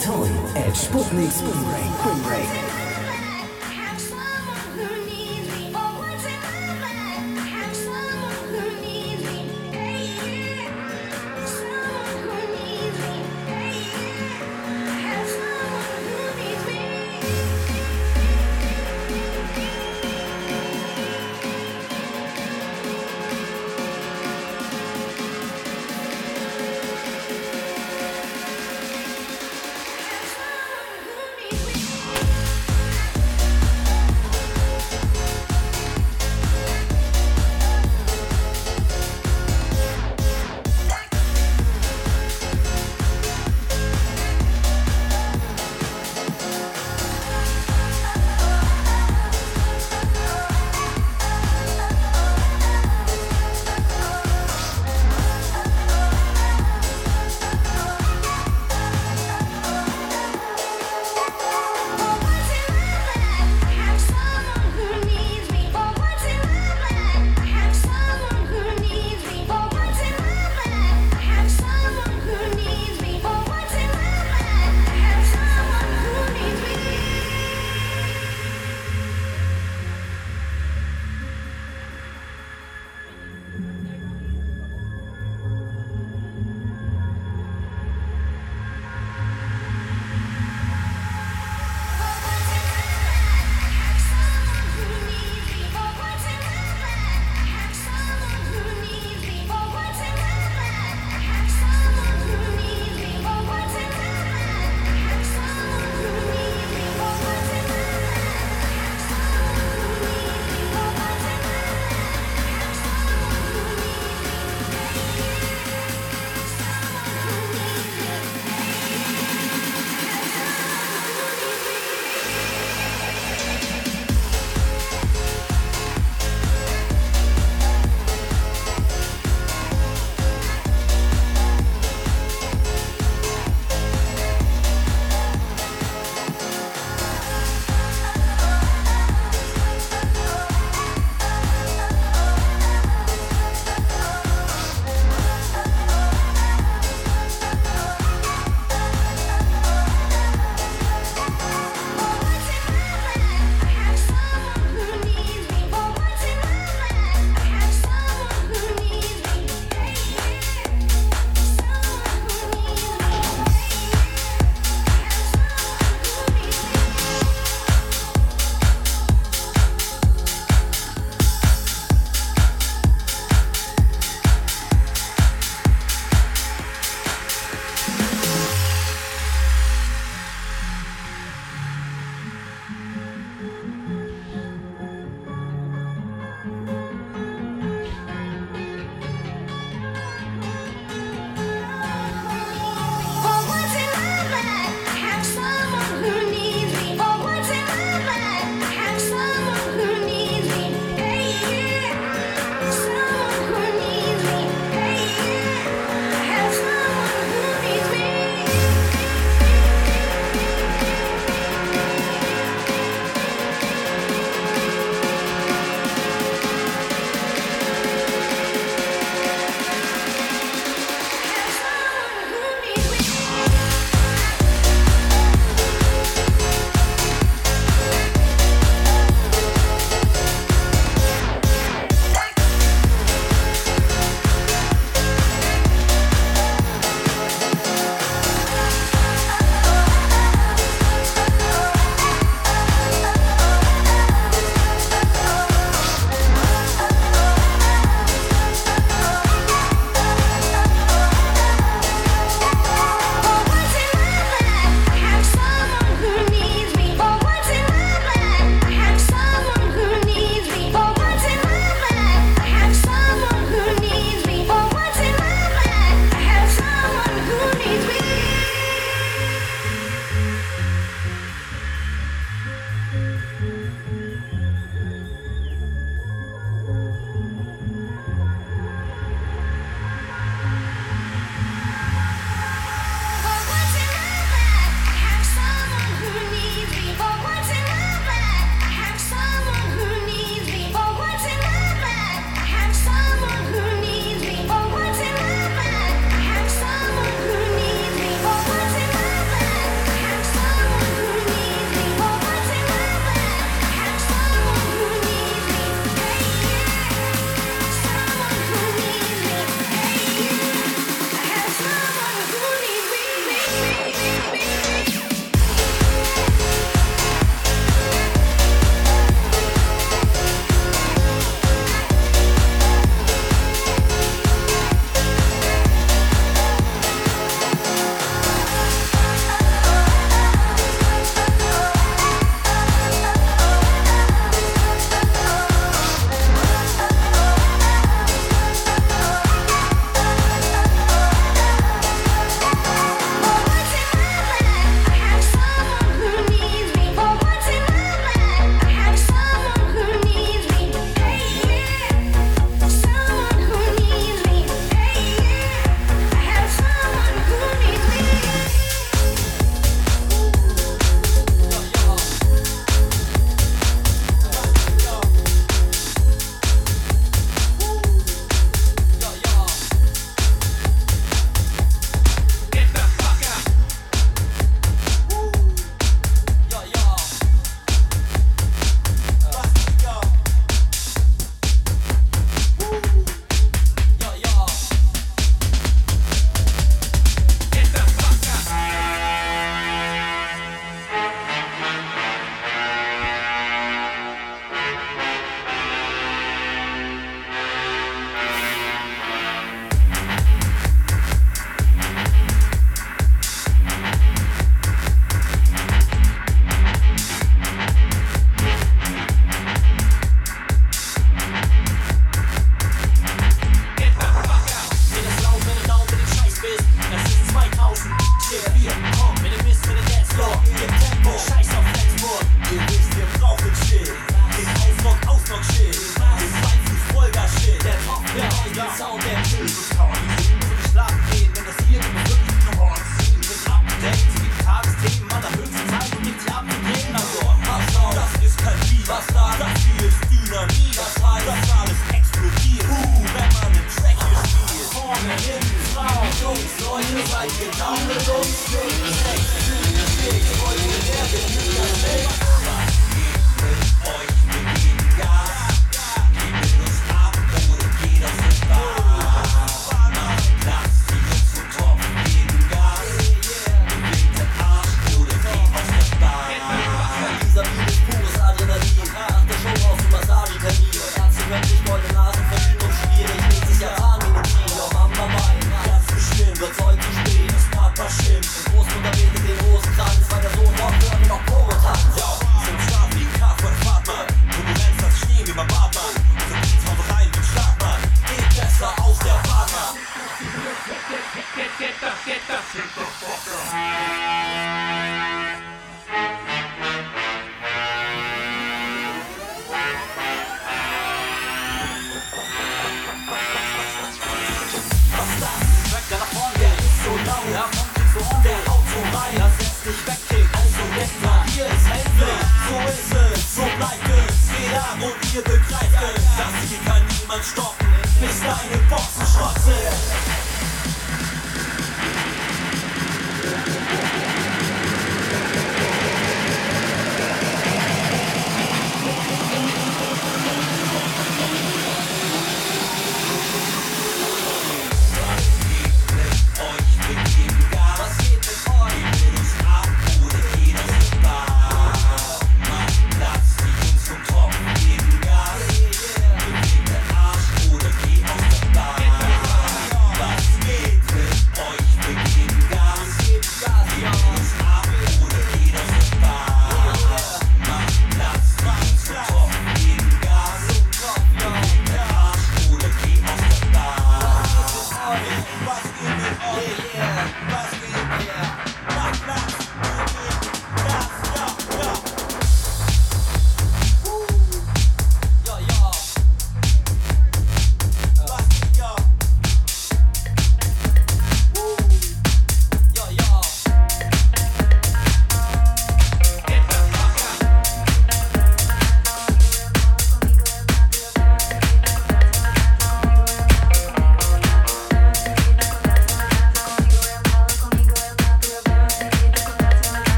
Toy at Sputnik Spring Break. Spring Break.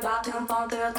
Bato em um papo, eu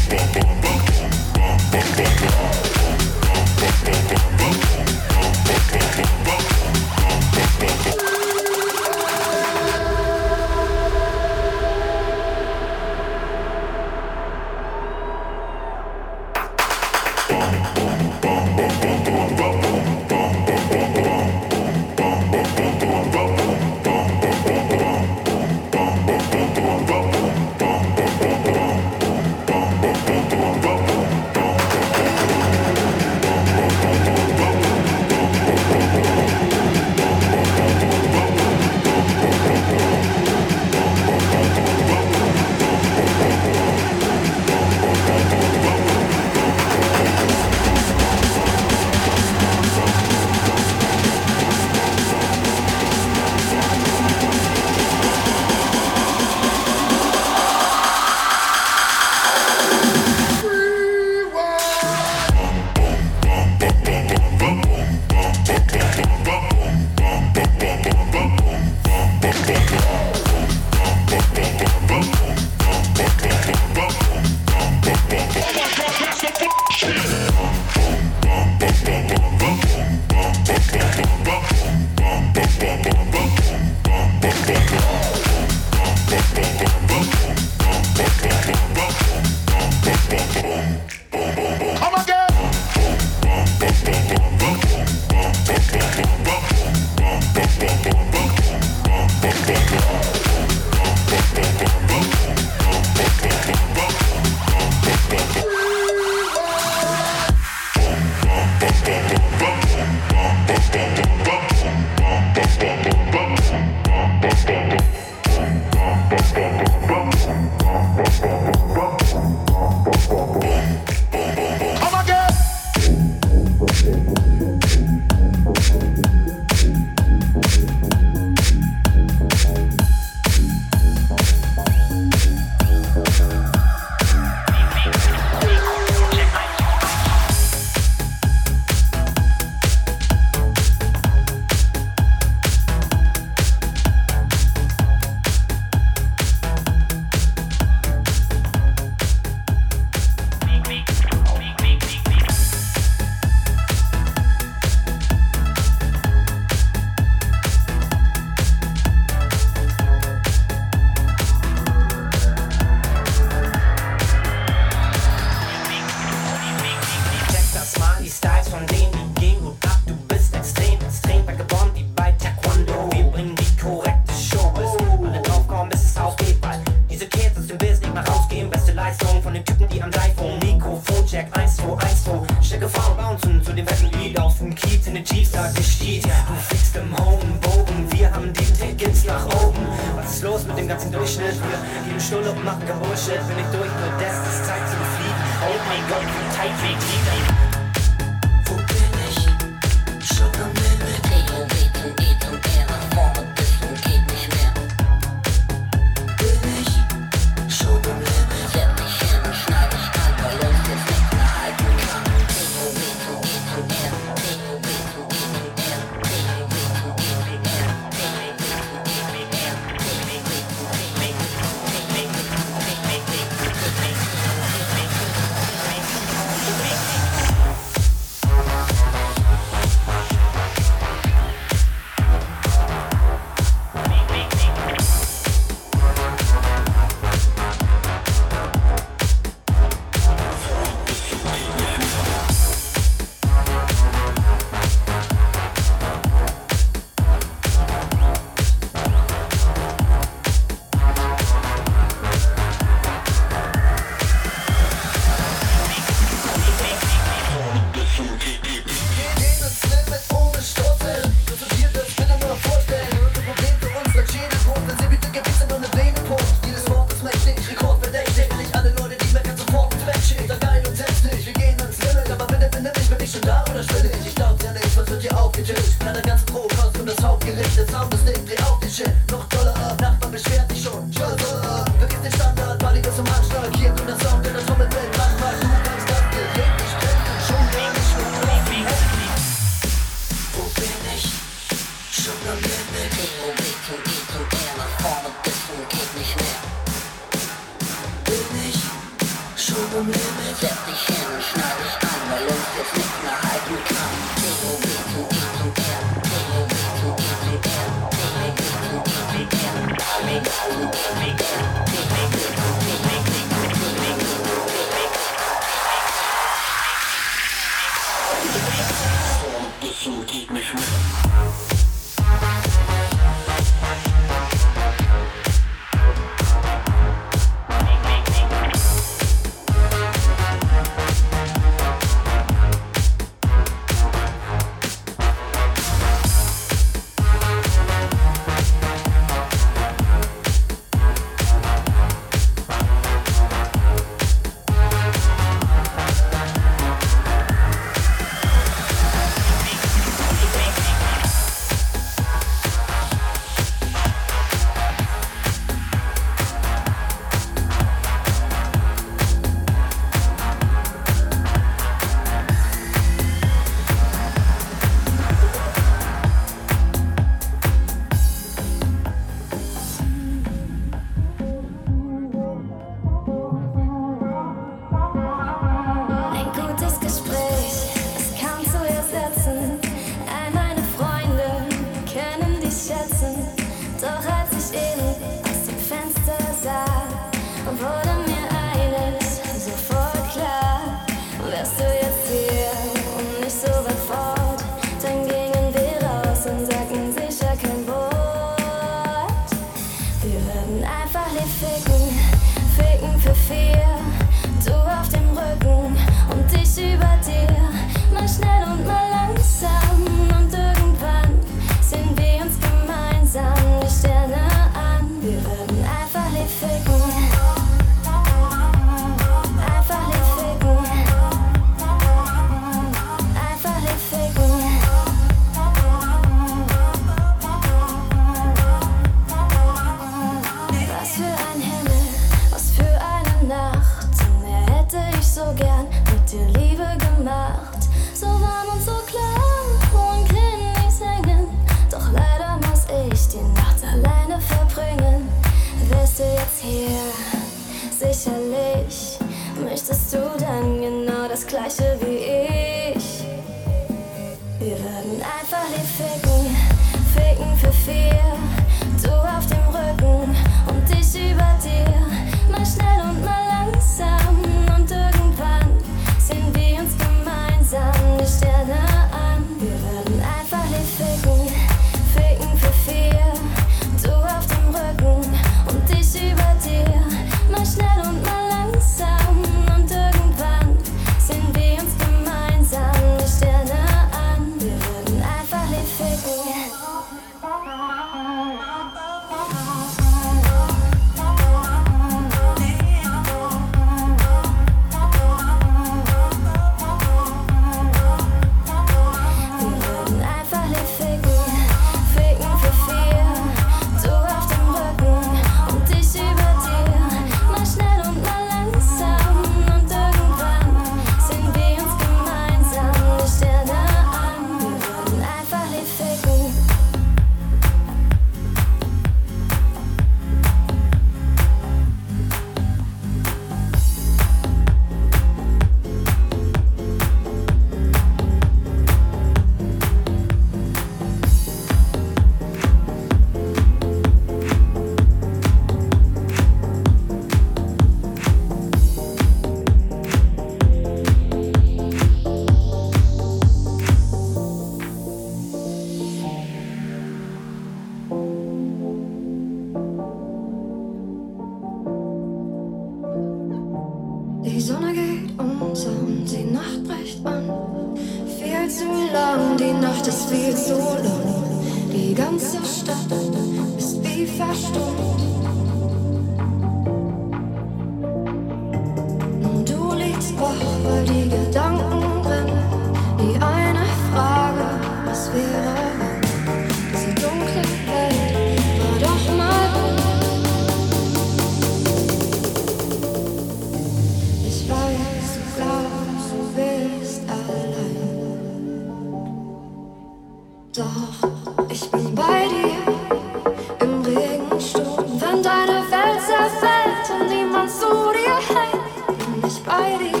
niemand zu dir hält, bin ich bei dir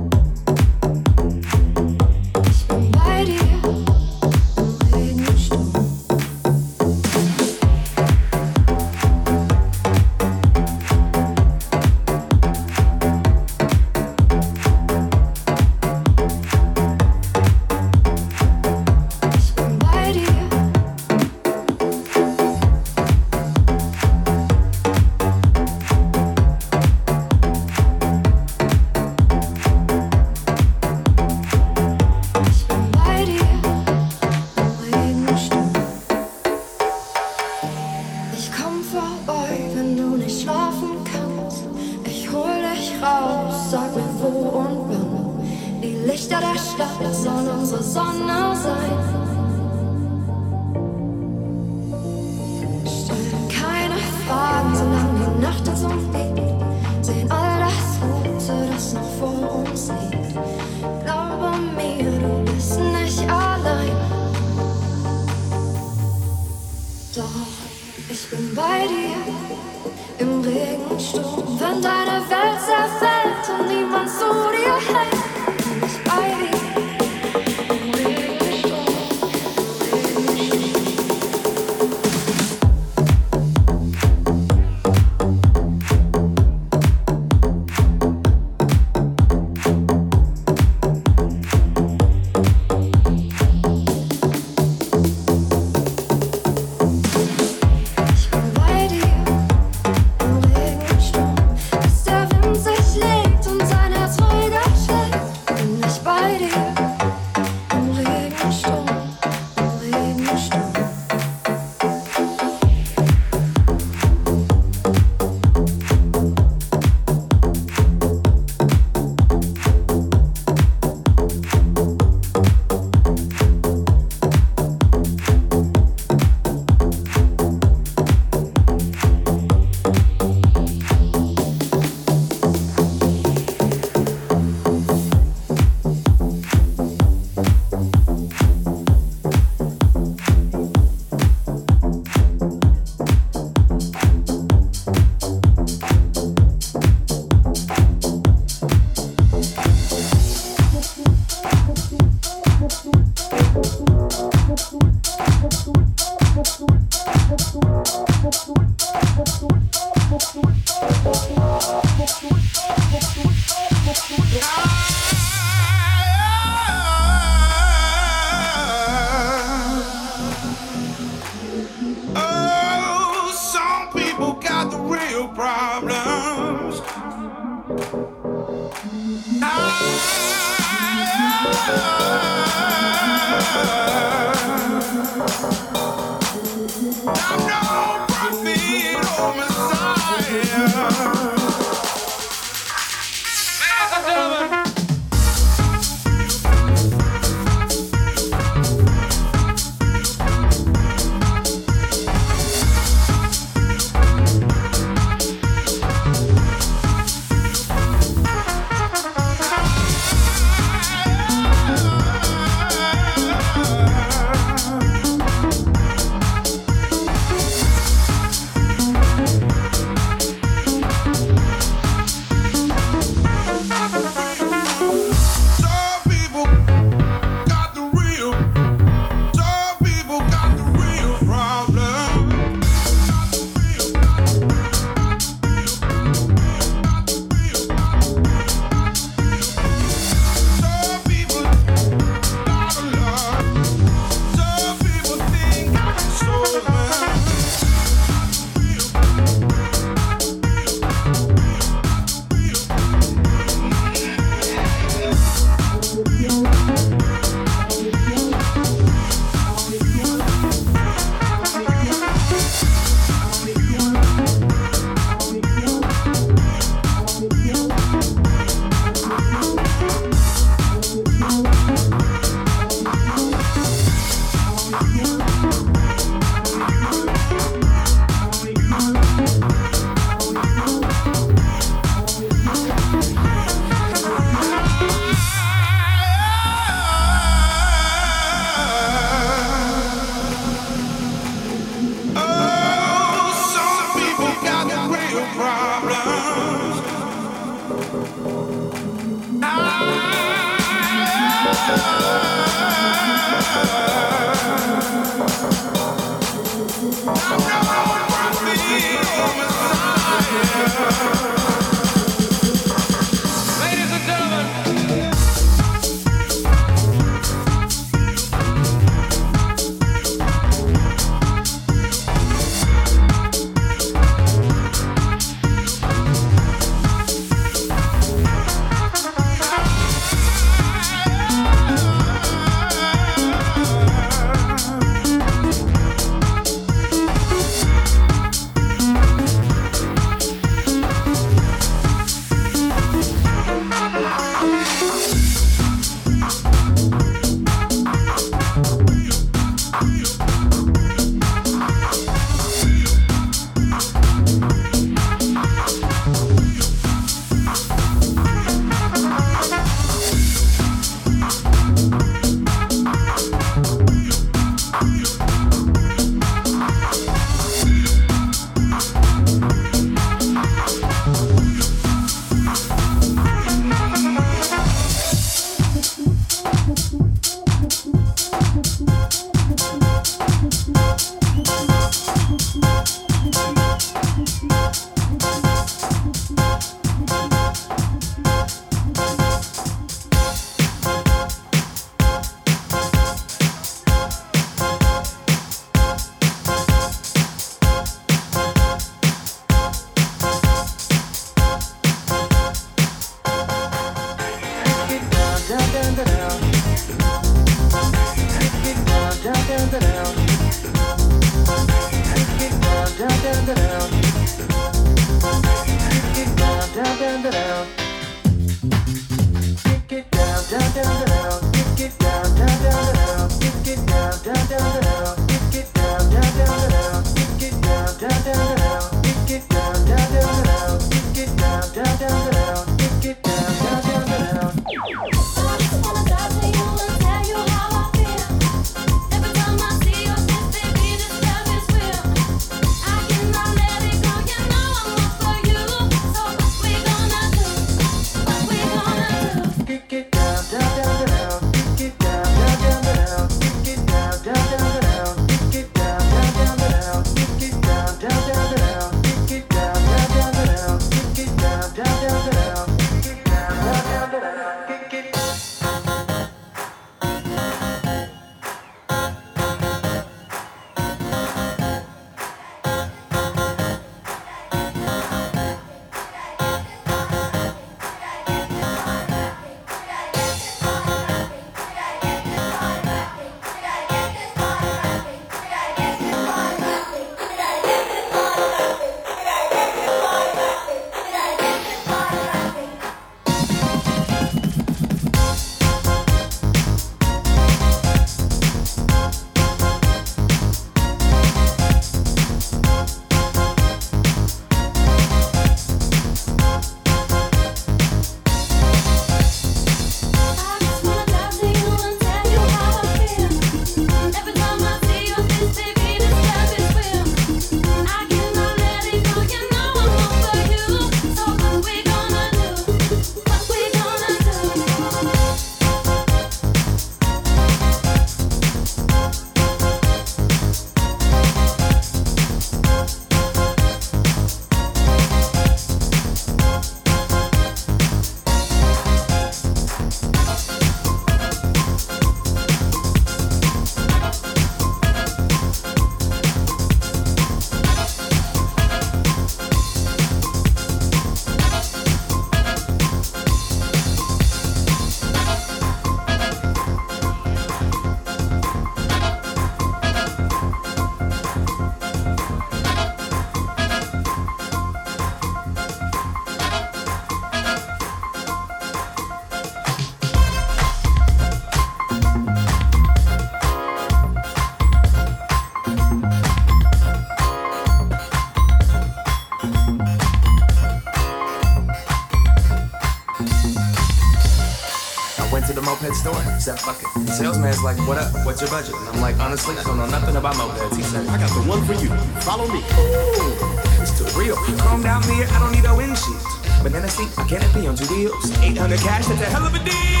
like, what up? What's your budget? And I'm like, honestly, I don't know nothing about mopeds. He said, I got the one for you. Follow me. Ooh, it's too real. Calm down, me. I don't need a windshield. Banana seat, I can't on two wheels. 800 cash, that's a hell of a deal.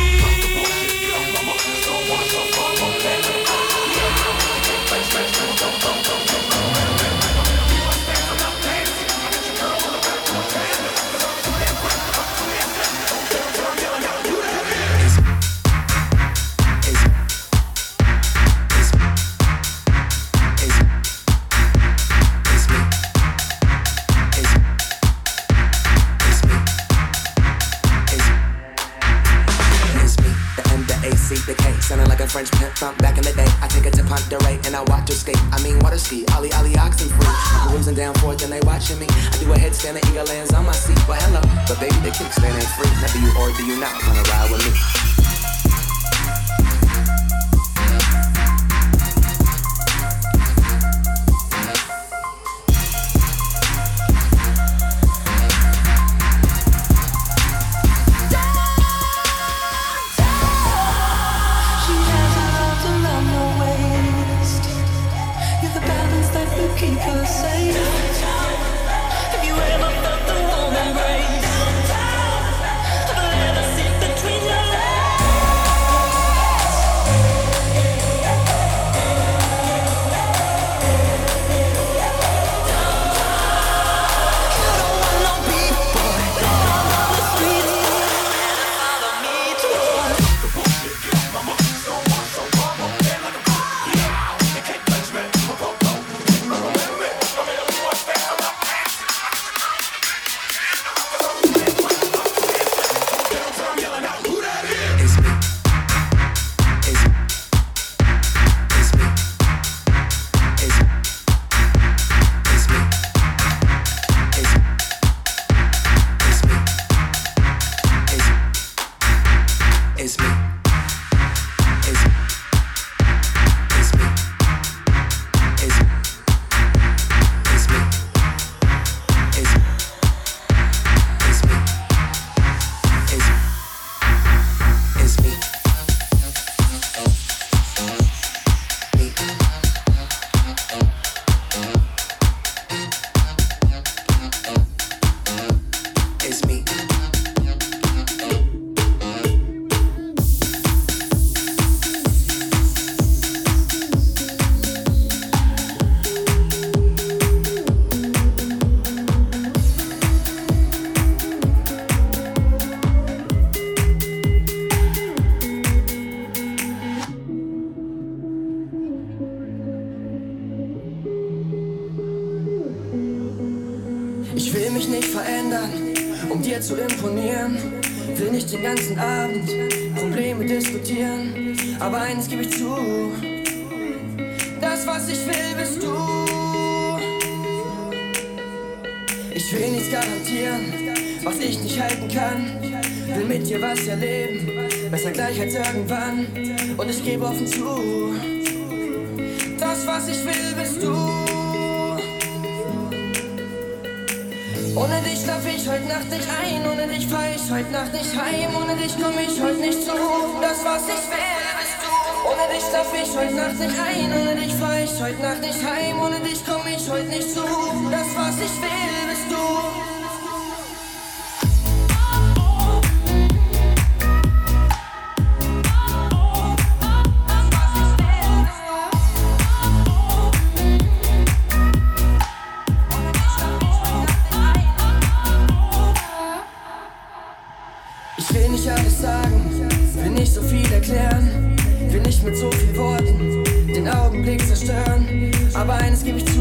I've been high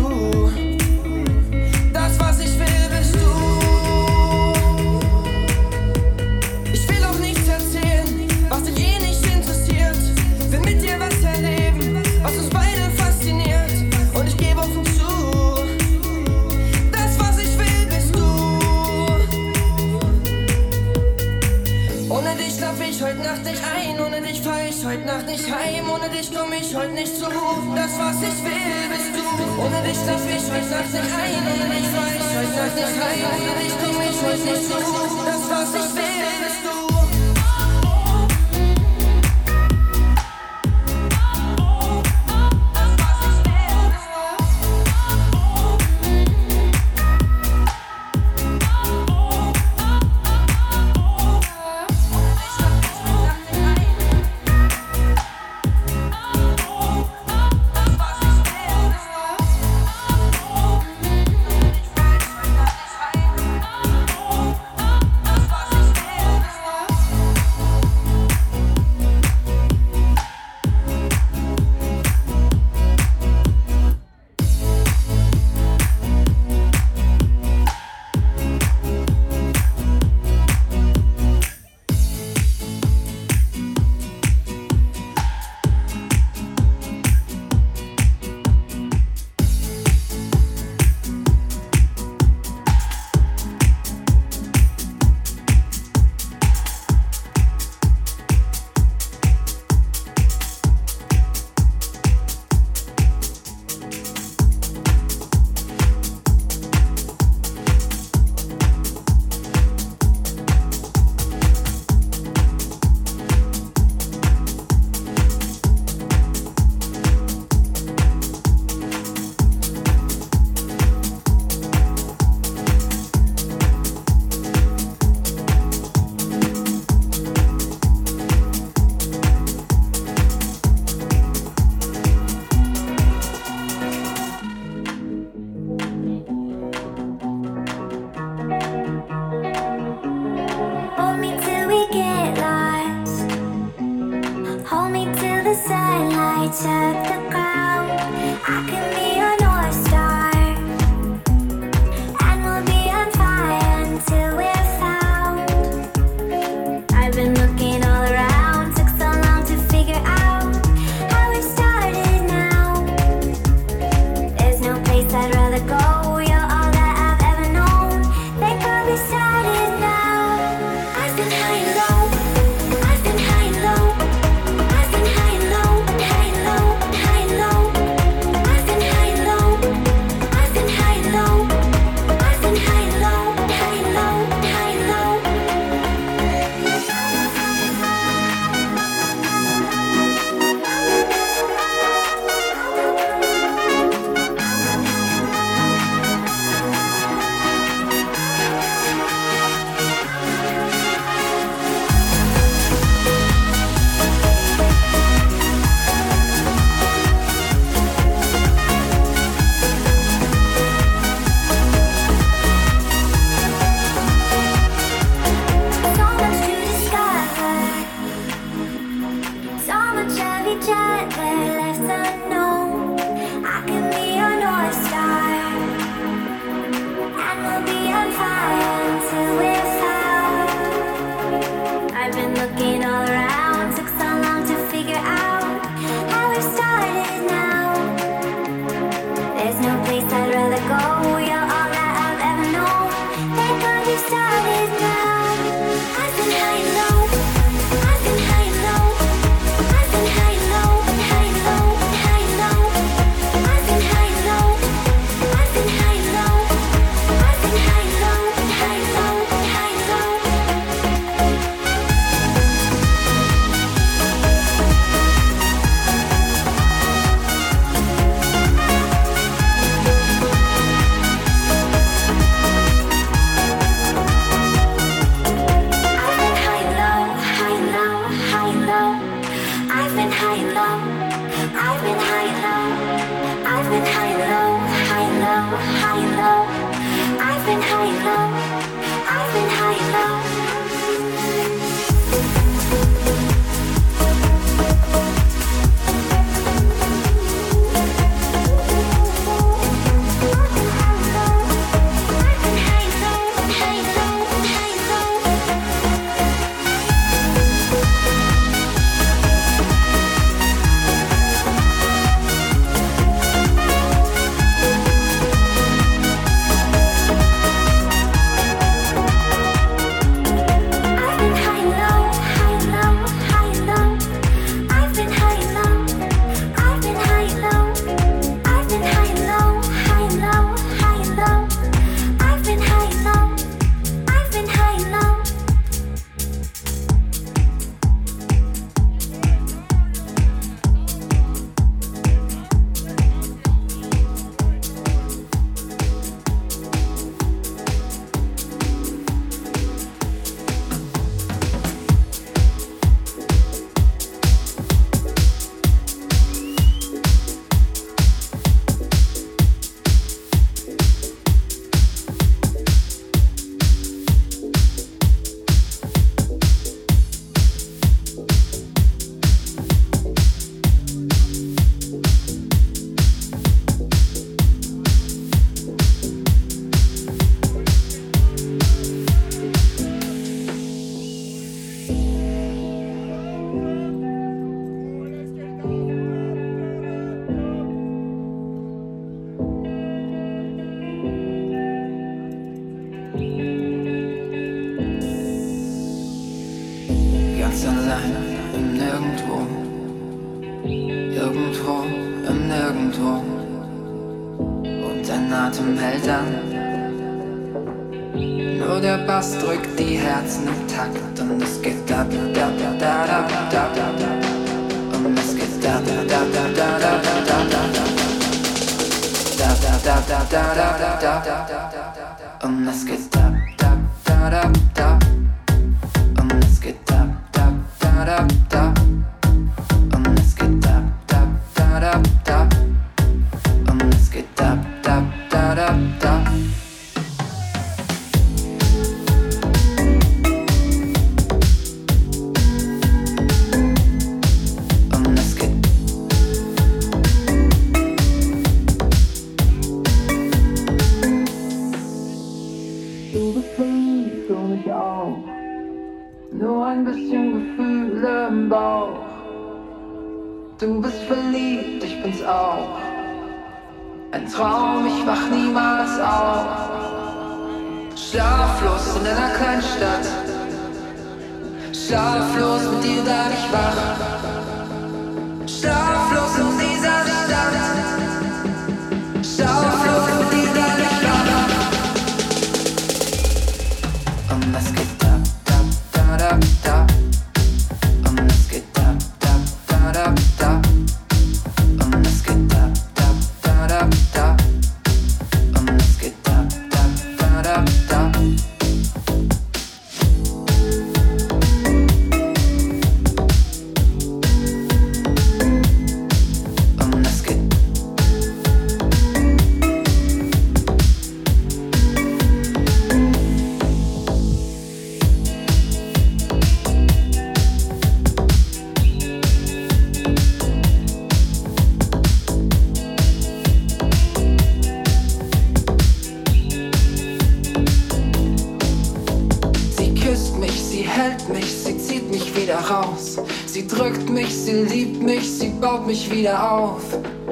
mich wieder auf.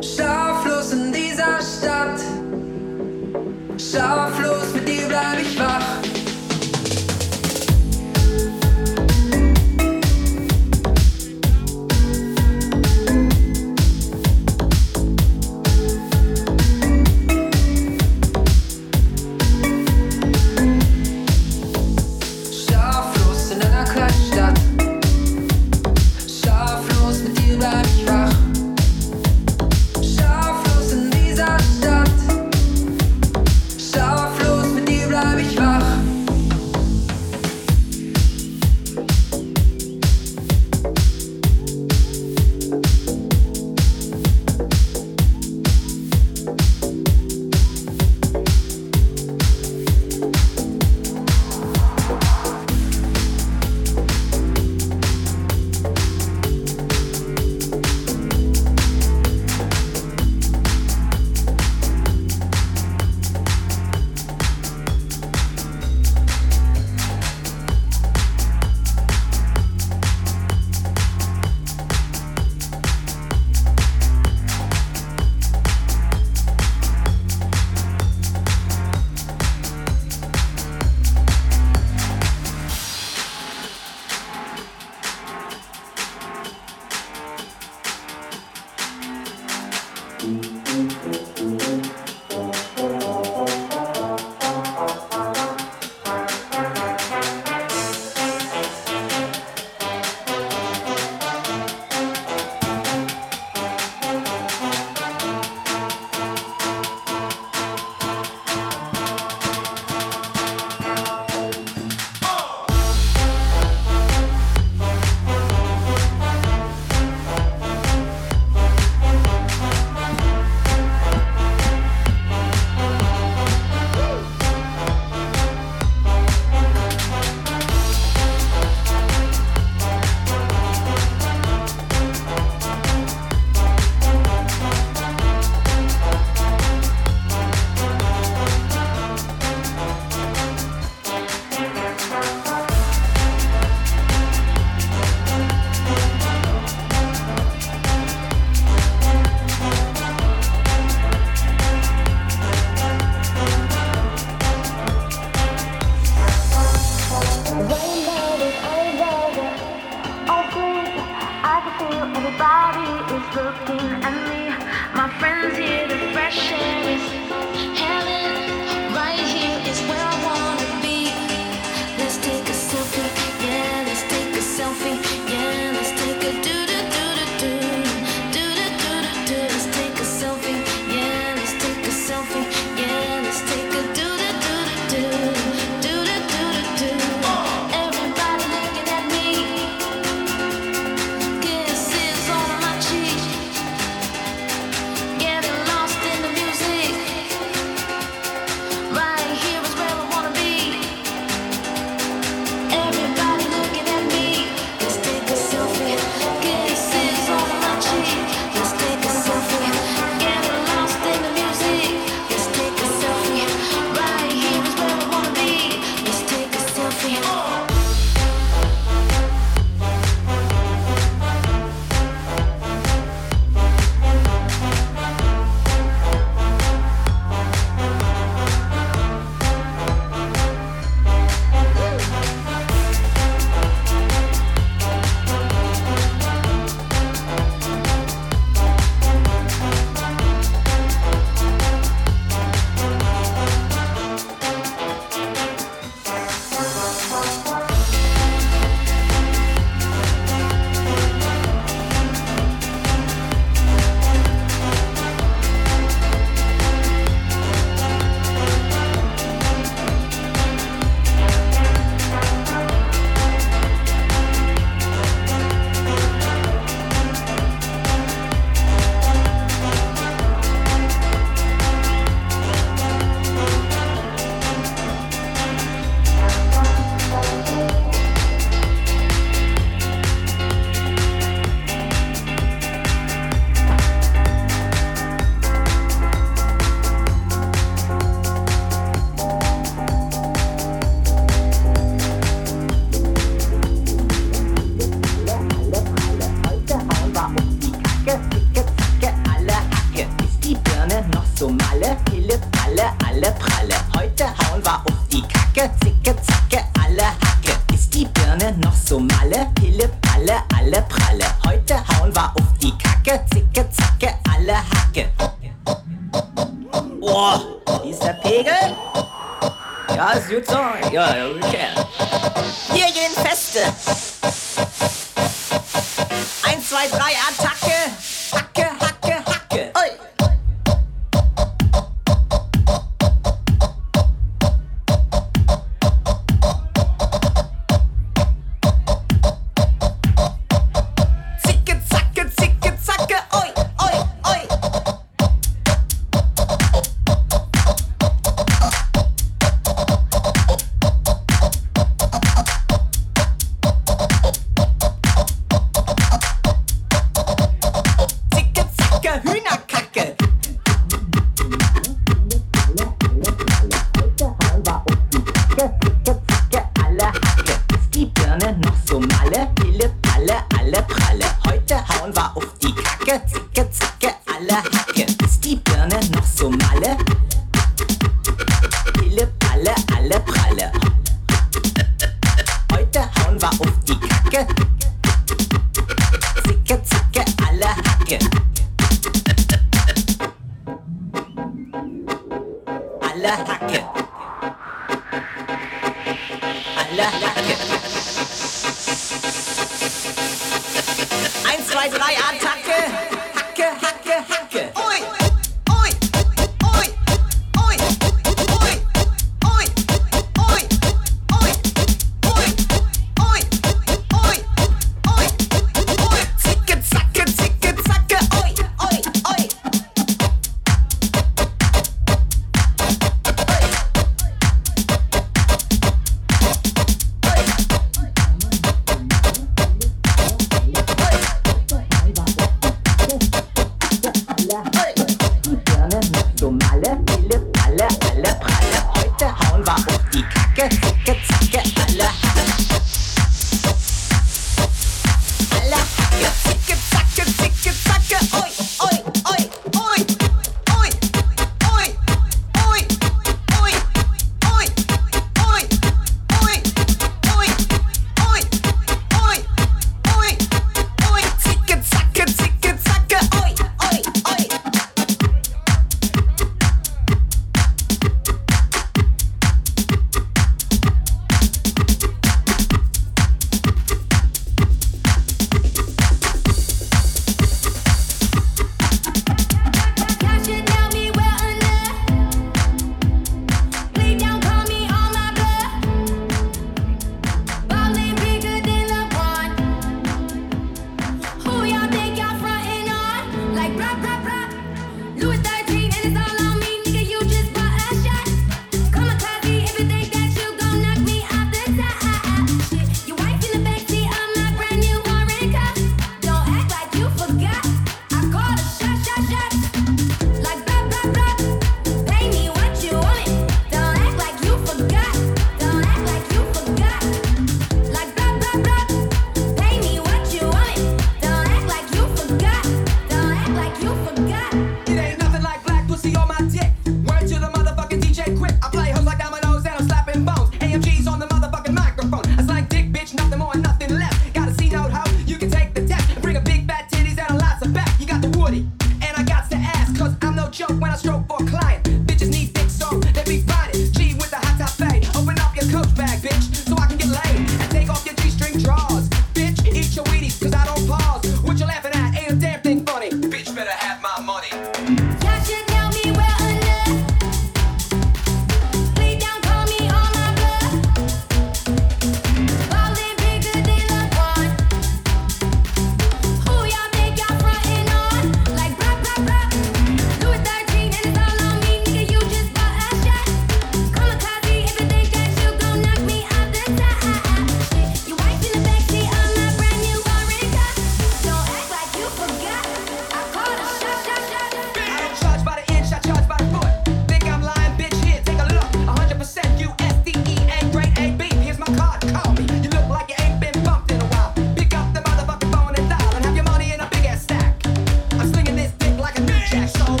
Schlaflos in dieser Stadt. Schlaflos mit dir bleib ich wach.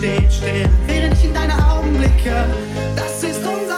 steht still, während ich in deine Augen blicke. Das ist unser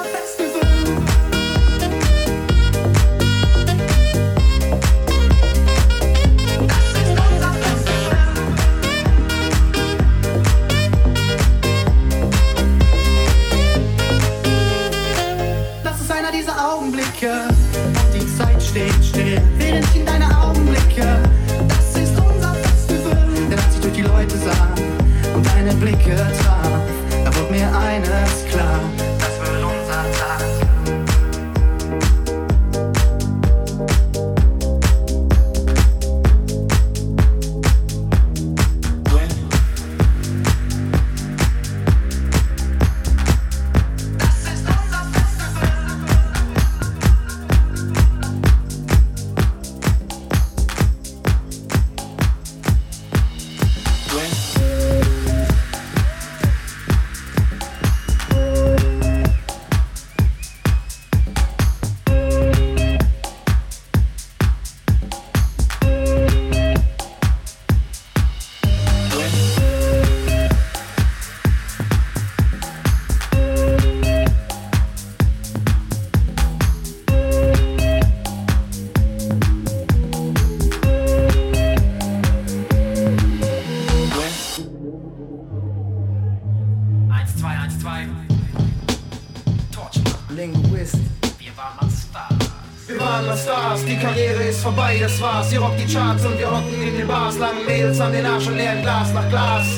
Charts und wir hocken in den Bars, langen Mädels an den Arsch und leeren Glas nach Glas.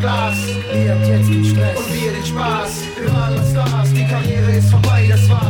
Glas. Ihr jetzt den Stress und wir den Spaß. Wir uns Stars, die Karriere ist vorbei, das war's.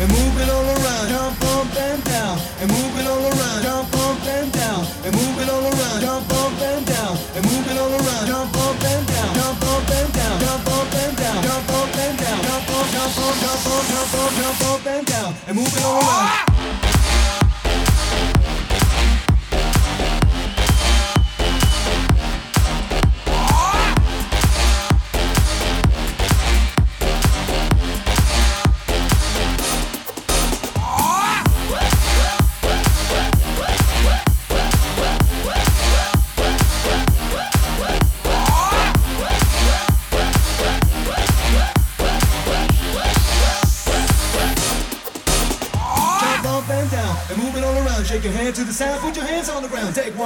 and move it all around. Jump up and down and move it all around. Jump up and down and move it all around. Jump up and down and move it all around. Jump up and down. Jump up and down. Jump up and down. Jump up and down. Jump up, jump up, jump up, jump up, jump up and down and move it all around.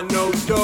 Of that